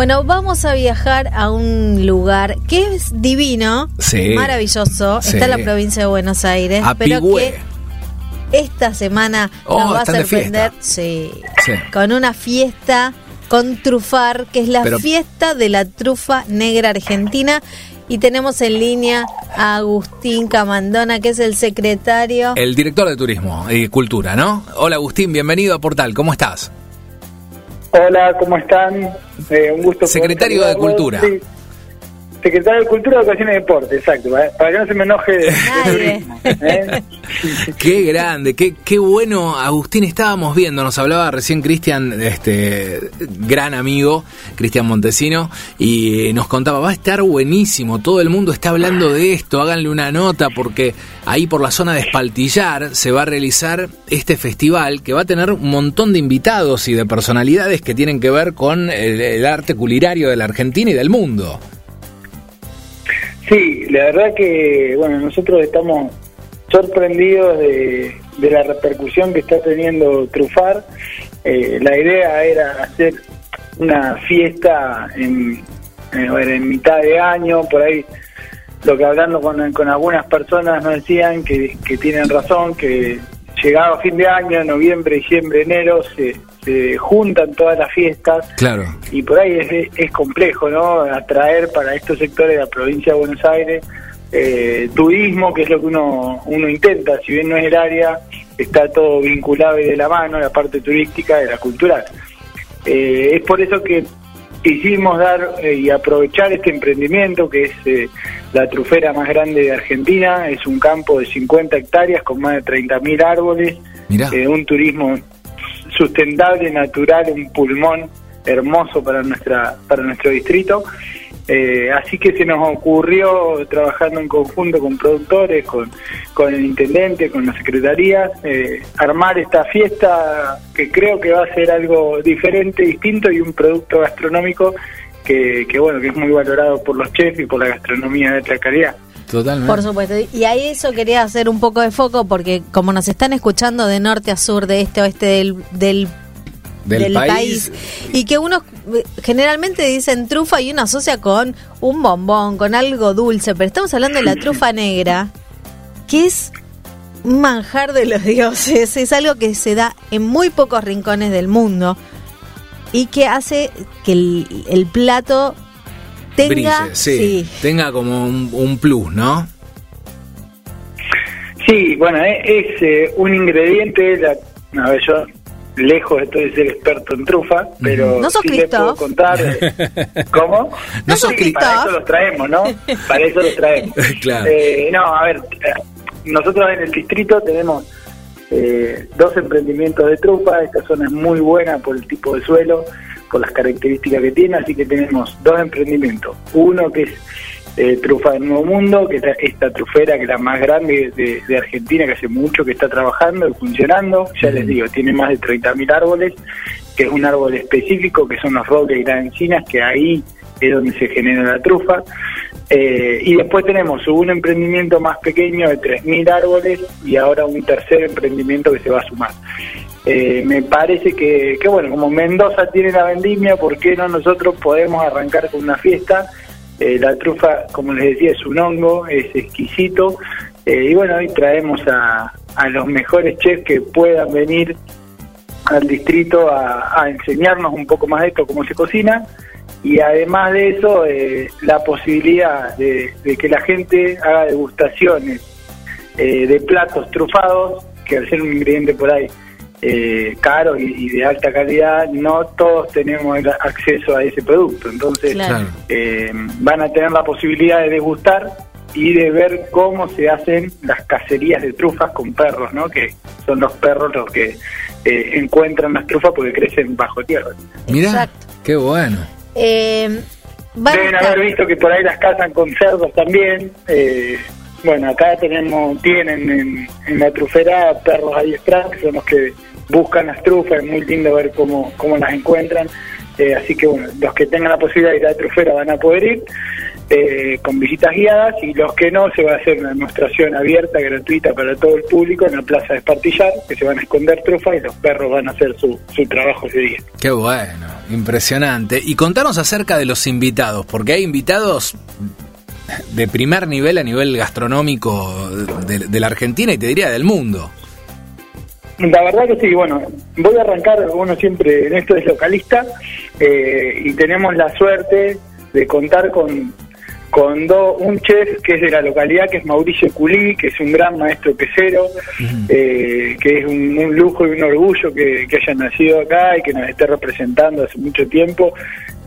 Bueno, vamos a viajar a un lugar que es divino, Sí. maravilloso, Sí. está en la provincia de Buenos Aires, A pero que esta semana Oh, nos va a sorprender sí, Sí. con una fiesta con trufar, que es la Pero- fiesta de la trufa negra argentina. Y tenemos en línea a Agustín Camandona, que es el secretario. El director de Turismo y Cultura, ¿no? Hola Agustín, bienvenido a Portal, ¿cómo estás? Hola, ¿cómo están? Eh, un gusto. Secretario de. Cultura. Sí. Secretario de Cultura, Educación y Deporte, exacto, para, para que no se me enoje de, turismo. ¿eh? Qué grande, qué, qué bueno, Agustín, estábamos viendo, nos hablaba recién Cristian, este gran amigo, Cristian Montesino, y nos contaba, va a estar buenísimo, todo el mundo está hablando de esto, háganle una nota porque ahí por la zona de Espaltillar se va a realizar este festival que va a tener un montón de invitados y de personalidades que tienen que ver con el, el arte culinario de la Argentina y del mundo. Sí, la verdad que, bueno, nosotros estamos sorprendidos de, de la repercusión que está teniendo Trufar. Eh, la idea era hacer una fiesta en, eh, a ver, en mitad de año, por ahí lo que hablando con, con algunas personas nos decían que, que tienen razón, que llegado a fin de año, noviembre, diciembre, enero, se, se juntan todas las fiestas Claro. y por ahí es, es complejo, ¿no? Atraer para estos sectores de la provincia de Buenos Aires eh, turismo, que es lo que uno, uno intenta, si bien no es el área, está todo vinculado y de la mano, la parte turística de la cultural. Eh, es por eso que quisimos dar eh, y aprovechar este emprendimiento que es eh, la trufera más grande de Argentina, es un campo de 50 hectáreas con más de 30.000 árboles, eh, un turismo sustentable, natural, un pulmón hermoso para nuestra para nuestro distrito. Eh, así que se nos ocurrió, trabajando en conjunto con productores, con, con el intendente, con la secretaría, eh, armar esta fiesta que creo que va a ser algo diferente, distinto y un producto gastronómico que, que bueno que es muy valorado por los chefs y por la gastronomía de alta calidad. Totalmente. Por supuesto. Y ahí eso quería hacer un poco de foco porque como nos están escuchando de norte a sur, de este a oeste del, del, Del país. y que uno eh, generalmente dicen trufa y uno asocia con un bombón, con algo dulce, pero estamos hablando de la trufa negra, que es un manjar de los dioses, es algo que se da en muy pocos rincones del mundo y que hace que el, el plato tenga... Brille, sí, tenga como un, un plus, ¿no? Sí, bueno, es, es, eh, un ingrediente, la, a ver, yo lejos estoy de ser experto en trufa, pero ¿No sos sí les puedo contar. eh, ¿Cómo? No sos Sí. Para eso los traemos, ¿no? Para eso los traemos. Claro. Eh, no, a ver, eh, nosotros en el distrito tenemos eh, dos emprendimientos de trufa, esta zona es muy buena por el tipo de suelo, por las características que tiene, así que tenemos dos emprendimientos. Uno que es eh, Trufa del Nuevo Mundo, que es esta trufera que es la más grande de, de Argentina, que hace mucho que está trabajando y funcionando. Ya les digo, tiene más de 30.000 árboles, que es un árbol específico, que son los robles y las encinas, que ahí es donde se genera la trufa. Eh, y después tenemos un emprendimiento más pequeño de 3.000 árboles y ahora un tercer emprendimiento que se va a sumar. Eh, me parece que, que, bueno, como Mendoza tiene la vendimia, ¿por qué no nosotros podemos arrancar con una fiesta? Eh, la trufa, como les decía, es un hongo, es exquisito. Eh, y bueno, hoy traemos a, a los mejores chefs que puedan venir al distrito a, enseñarnos un poco más de esto, cómo se cocina. Y además de eso, eh, la posibilidad de, de que la gente haga degustaciones eh, de platos trufados, que al ser un ingrediente por ahí eh, caro y, y de alta calidad, no todos tenemos el acceso a ese producto. Entonces, Claro. eh, van a tener la posibilidad de degustar y de ver cómo se hacen las cacerías de trufas con perros, ¿no? Que son los perros los que eh, encuentran las trufas porque crecen bajo tierra. Mirá, Exacto. qué bueno. Eh, Deben haber visto que por ahí las cazan con cerdos también. eh, bueno, acá tenemos, tienen en, en la trufera perros adiestrados, que son los que buscan las trufas, es muy lindo ver cómo, cómo las encuentran. eh, así que bueno, los que tengan la posibilidad de ir a la trufera van a poder ir. eh, con visitas guiadas y los que no se va a hacer una demostración abierta, gratuita para todo el público en la plaza de Espartillar, que se van a esconder trufas y los perros van a hacer su, su trabajo ese día. Qué bueno, impresionante. Y contanos acerca de los invitados, porque hay invitados de primer nivel a nivel gastronómico de, de la Argentina y te diría del mundo. La verdad que sí, bueno, voy a arrancar, uno siempre en esto es localista, eh, y tenemos la suerte de contar con con do, un chef que es de la localidad, que es Mauricio Culí, que es un gran maestro quesero, eh, que es un, lujo y un orgullo que, que, haya nacido acá y que nos esté representando hace mucho tiempo.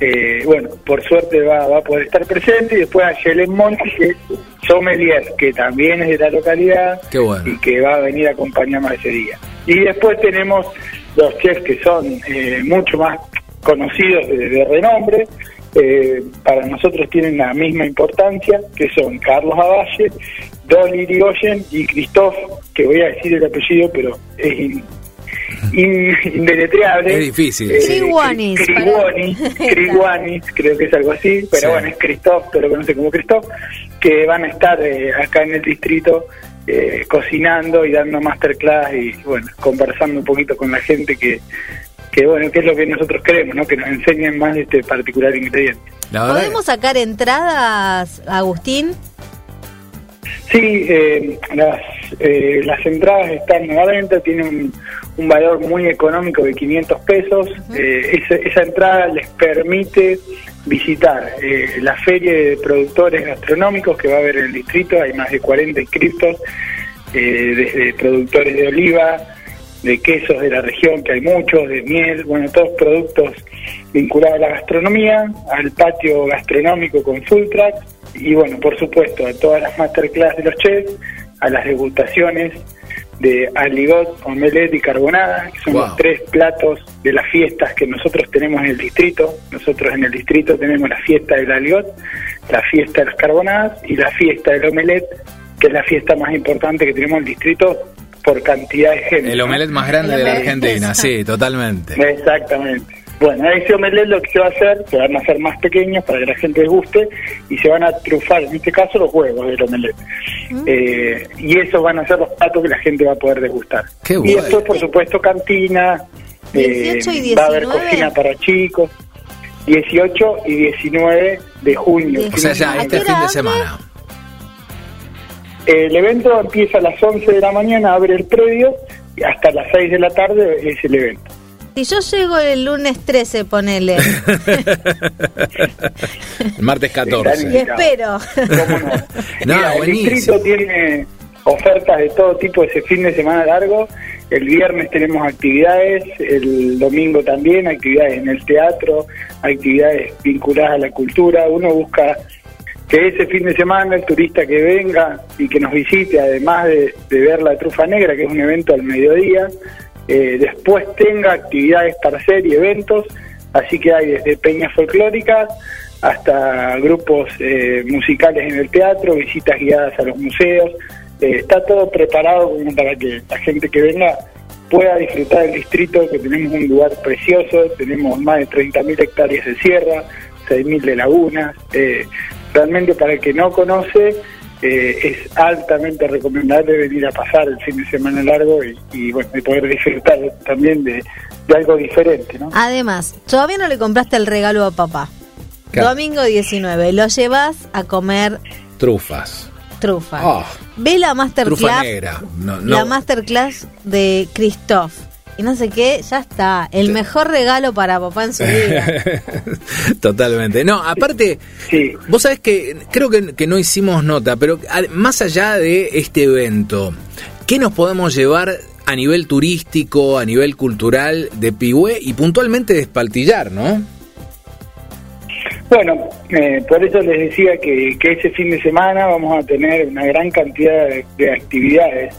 Eh, bueno, por suerte va, va a poder estar presente. Y después a Yelen Monti, que es sommelier, que también es de la localidad y que va a venir a acompañarnos ese día. Y después tenemos los chefs que son eh, mucho más conocidos de, de renombre, eh, para nosotros tienen la misma importancia, que son Carlos Avalle, Don Irigoyen y Christoph, que voy a decir el apellido, pero es indeletreable. Es difícil. Eh, Criguanis, creo que es algo así, pero sí. bueno, es Christoph, pero lo conoce como Christoph, que van a estar eh, acá en el distrito eh, cocinando y dando masterclass y bueno, conversando un poquito con la gente que que bueno, que es lo que nosotros queremos, ¿no? Que nos enseñen más este particular ingrediente. ¿Podemos sacar entradas, Agustín? Sí, eh, las, eh, las entradas están a la venta, tienen un, un, valor muy económico de 500 pesos. Uh -huh. eh, esa, esa, entrada les permite visitar eh, la feria de productores gastronómicos que va a haber en el distrito, hay más de 40 inscritos, eh, desde productores de oliva, de quesos de la región, que hay muchos, de miel, bueno, todos productos vinculados a la gastronomía, al patio gastronómico con full track y bueno, por supuesto, a todas las masterclass de los chefs, a las degustaciones de aligot, omelette y carbonada, que son wow. los tres platos de las fiestas que nosotros tenemos en el distrito. Nosotros en el distrito tenemos la fiesta del aligot, la fiesta de las carbonadas y la fiesta del omelette, que es la fiesta más importante que tenemos en el distrito por cantidad de gente. El omelette más grande de la Argentina, sí, totalmente. Exactamente. Bueno, ese omelette lo que se va a hacer, se van a hacer más pequeños para que la gente les guste y se van a trufar, en este caso, los huevos del omelette. Mm. Eh, y esos van a ser los platos que la gente va a poder degustar. Qué y después, por supuesto, cantina, eh, y va a haber cocina para chicos. 18 y 19 de junio. O sea, ya este fin de semana. El evento empieza a las 11 de la mañana, abre el predio, y hasta las 6 de la tarde es el evento. Si yo llego el lunes 13, ponele. el martes 14. Y espero. ¿Cómo no? no Mira, el distrito tiene ofertas de todo tipo ese fin de semana largo. El viernes tenemos actividades, el domingo también, actividades en el teatro, actividades vinculadas a la cultura. Uno busca que ese fin de semana el turista que venga y que nos visite, además de, ver la trufa negra, que es un evento al mediodía, eh, después tenga actividades para hacer y eventos, así que hay desde peñas folclóricas hasta grupos eh, musicales en el teatro, visitas guiadas a los museos, eh, está todo preparado para que la gente que venga pueda disfrutar del distrito, que tenemos un lugar precioso, tenemos más de 30.000 hectáreas de sierra, 6.000 de lagunas, eh, realmente para el que no conoce eh, es altamente recomendable venir a pasar el fin de semana largo y, y bueno, y poder disfrutar también de, de, algo diferente. ¿no? Además, todavía no le compraste el regalo a papá. Claro. Domingo 19, lo llevas a comer trufas. Trufas. Oh, Ve la masterclass. Trufa negra. No, no. La masterclass de Christoph y no sé qué, ya está. El mejor regalo para papá en su vida. Totalmente. No, aparte, sí. vos sabés que creo que, que, no hicimos nota, pero más allá de este evento, ¿qué nos podemos llevar a nivel turístico, a nivel cultural de Pigüé y puntualmente de Espaltillar, no? Bueno, eh, por eso les decía que, que, ese fin de semana vamos a tener una gran cantidad de, de actividades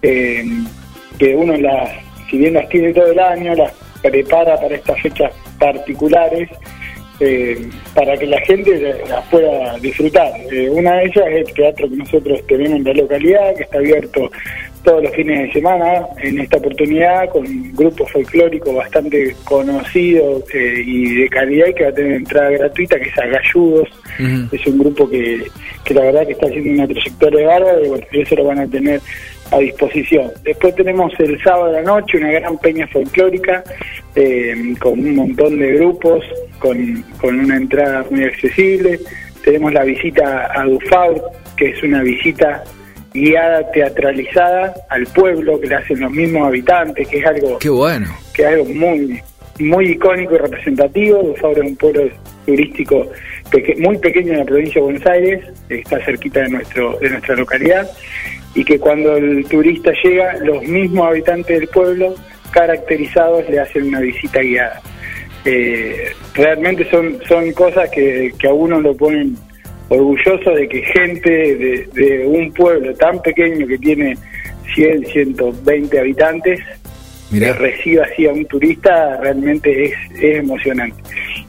eh, que uno las si bien las tiene todo el año, las prepara para estas fechas particulares eh, para que la gente las pueda disfrutar. Eh, una de ellas es el teatro que nosotros tenemos en la localidad, que está abierto todos los fines de semana, en esta oportunidad con un grupo folclórico bastante conocido eh, y de calidad y que va a tener entrada gratuita, que es Agalludos. Es un grupo que, que la verdad que está haciendo una trayectoria bárbara y bueno, eso lo van a tener a disposición. Después tenemos el sábado de la noche una gran peña folclórica eh, con un montón de grupos, con, con una entrada muy accesible. Tenemos la visita a Dufaur, que es una visita guiada teatralizada al pueblo que le hacen los mismos habitantes, que es algo Qué bueno. que es algo muy muy icónico y representativo. Dufaur es un pueblo turístico muy pequeño en la provincia de Buenos Aires, está cerquita de nuestro de nuestra localidad y que cuando el turista llega, los mismos habitantes del pueblo caracterizados le hacen una visita guiada. Eh, realmente son son cosas que, que a uno lo ponen orgulloso de que gente de, un pueblo tan pequeño que tiene 100, 120 habitantes que reciba así a un turista realmente es, emocionante.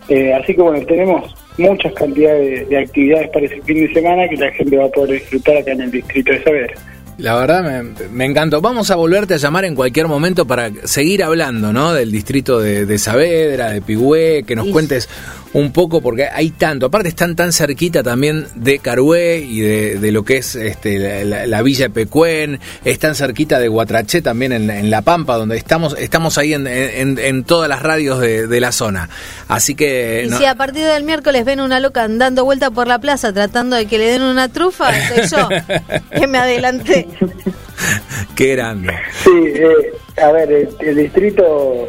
Eh, así que bueno, tenemos muchas cantidades de, actividades para ese fin de semana que la gente va a poder disfrutar acá en el distrito de Saber. La verdad me, encantó. Vamos a volverte a llamar en cualquier momento para seguir hablando, ¿no? Del distrito de, Saavedra, de Pigüé, que nos cuentes un poco, porque hay tanto. Aparte están tan cerquita también de Carué y de, lo que es este, la, villa de Pecuén. Están cerquita de Guatraché también en, La Pampa, donde estamos estamos ahí en, todas las radios de, la zona. Así que... Y si a partir del miércoles ven una loca dando vuelta por la plaza tratando de que le den una trufa, soy yo que me adelanté. Qué grande. Sí, eh, a ver, el, distrito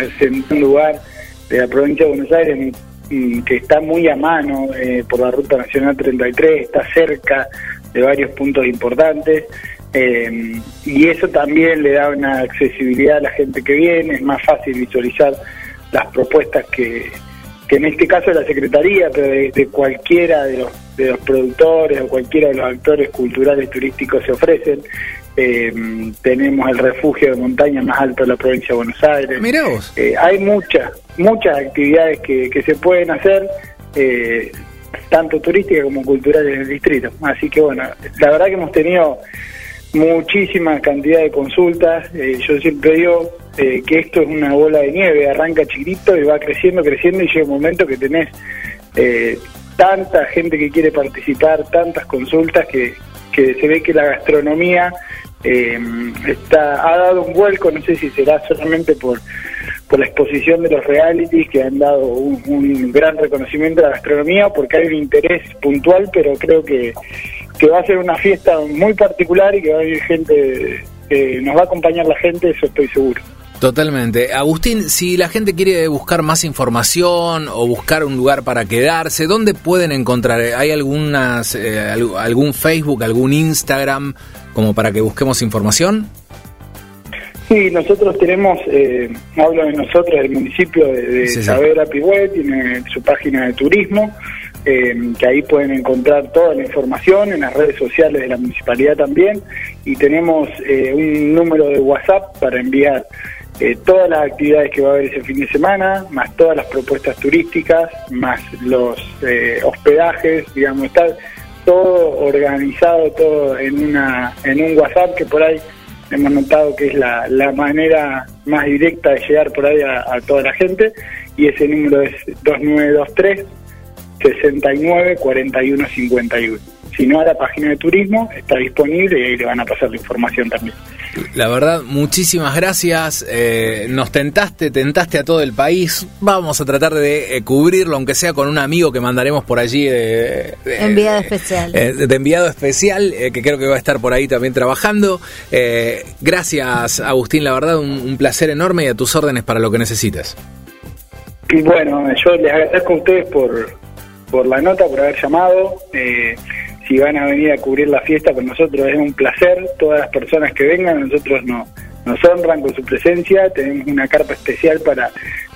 es en un lugar de la provincia de Buenos Aires que está muy a mano eh, por la Ruta Nacional 33, está cerca de varios puntos importantes. Eh, y eso también le da una accesibilidad a la gente que viene, es más fácil visualizar las propuestas que, que en este caso de la Secretaría, pero de, cualquiera de los, de los productores o cualquiera de los actores culturales turísticos se ofrecen. Eh, tenemos el refugio de montaña más alto de la provincia de Buenos Aires. Mirá vos. Eh, hay muchas, muchas actividades que, que se pueden hacer, eh, tanto turísticas como culturales en el distrito. Así que bueno, la verdad que hemos tenido muchísima cantidad de consultas. yo siempre digo que esto es una bola de nieve, arranca chiquito y va creciendo, creciendo y llega un momento que tenés tanta gente que quiere participar, tantas consultas que, que se ve que la gastronomía eh, está, ha dado un vuelco, no sé si será solamente por, por la exposición de los realities que han dado un, gran reconocimiento a la gastronomía, porque hay un interés puntual, pero creo que, que va a ser una fiesta muy particular y que va a haber gente, que nos va a acompañar la gente, eso estoy seguro. Totalmente. Agustín, si la gente quiere buscar más información o buscar un lugar para quedarse, ¿dónde pueden encontrar? ¿Hay algunas, eh, algún Facebook, algún Instagram como para que busquemos información? Sí, nosotros tenemos, eh, hablo de nosotros, del municipio de, de Savera tiene su página de turismo, eh, que ahí pueden encontrar toda la información en las redes sociales de la municipalidad también, y tenemos eh, un número de WhatsApp para enviar eh, todas las actividades que va a haber ese fin de semana, más todas las propuestas turísticas, más los eh, hospedajes, digamos, está todo organizado, todo en, una, en un WhatsApp que por ahí hemos notado que es la, la manera más directa de llegar por ahí a, a toda la gente y ese número es 2923 69 41 51. Si no, a la página de turismo está disponible y ahí le van a pasar la información también. La verdad, muchísimas gracias. Eh, nos tentaste, tentaste a todo el país. Vamos a tratar de eh, cubrirlo, aunque sea con un amigo que mandaremos por allí de, enviado especial. Eh, de enviado especial, que creo que va a estar por ahí también trabajando. gracias, Agustín. La verdad, un, placer enorme y a tus órdenes para lo que necesites. Y bueno, yo les agradezco a ustedes por, por la nota, por haber llamado si van a venir a cubrir la fiesta con nosotros es un placer. Todas las personas que vengan, nosotros no, nos honran con su presencia. Tenemos una carpa especial para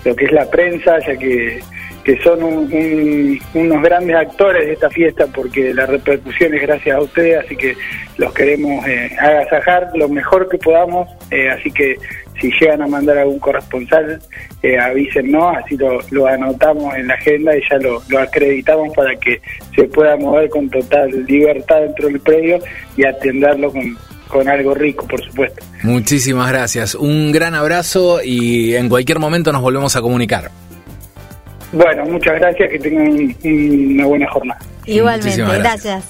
lo que es la prensa, ya que, que son unos grandes actores de esta fiesta porque la repercusión es gracias a ustedes, así que los queremos eh, agasajar lo mejor que podamos. Eh, así que si llegan a mandar algún corresponsal, eh, avísennos, así lo, anotamos en la agenda y ya lo, acreditamos para que se pueda mover con total libertad dentro del predio y atenderlo con, con algo rico, por supuesto. Muchísimas gracias. Un gran abrazo y en cualquier momento nos volvemos a comunicar. Bueno, muchas gracias, que tengan un- una buena jornada. Igualmente, gracias. gracias.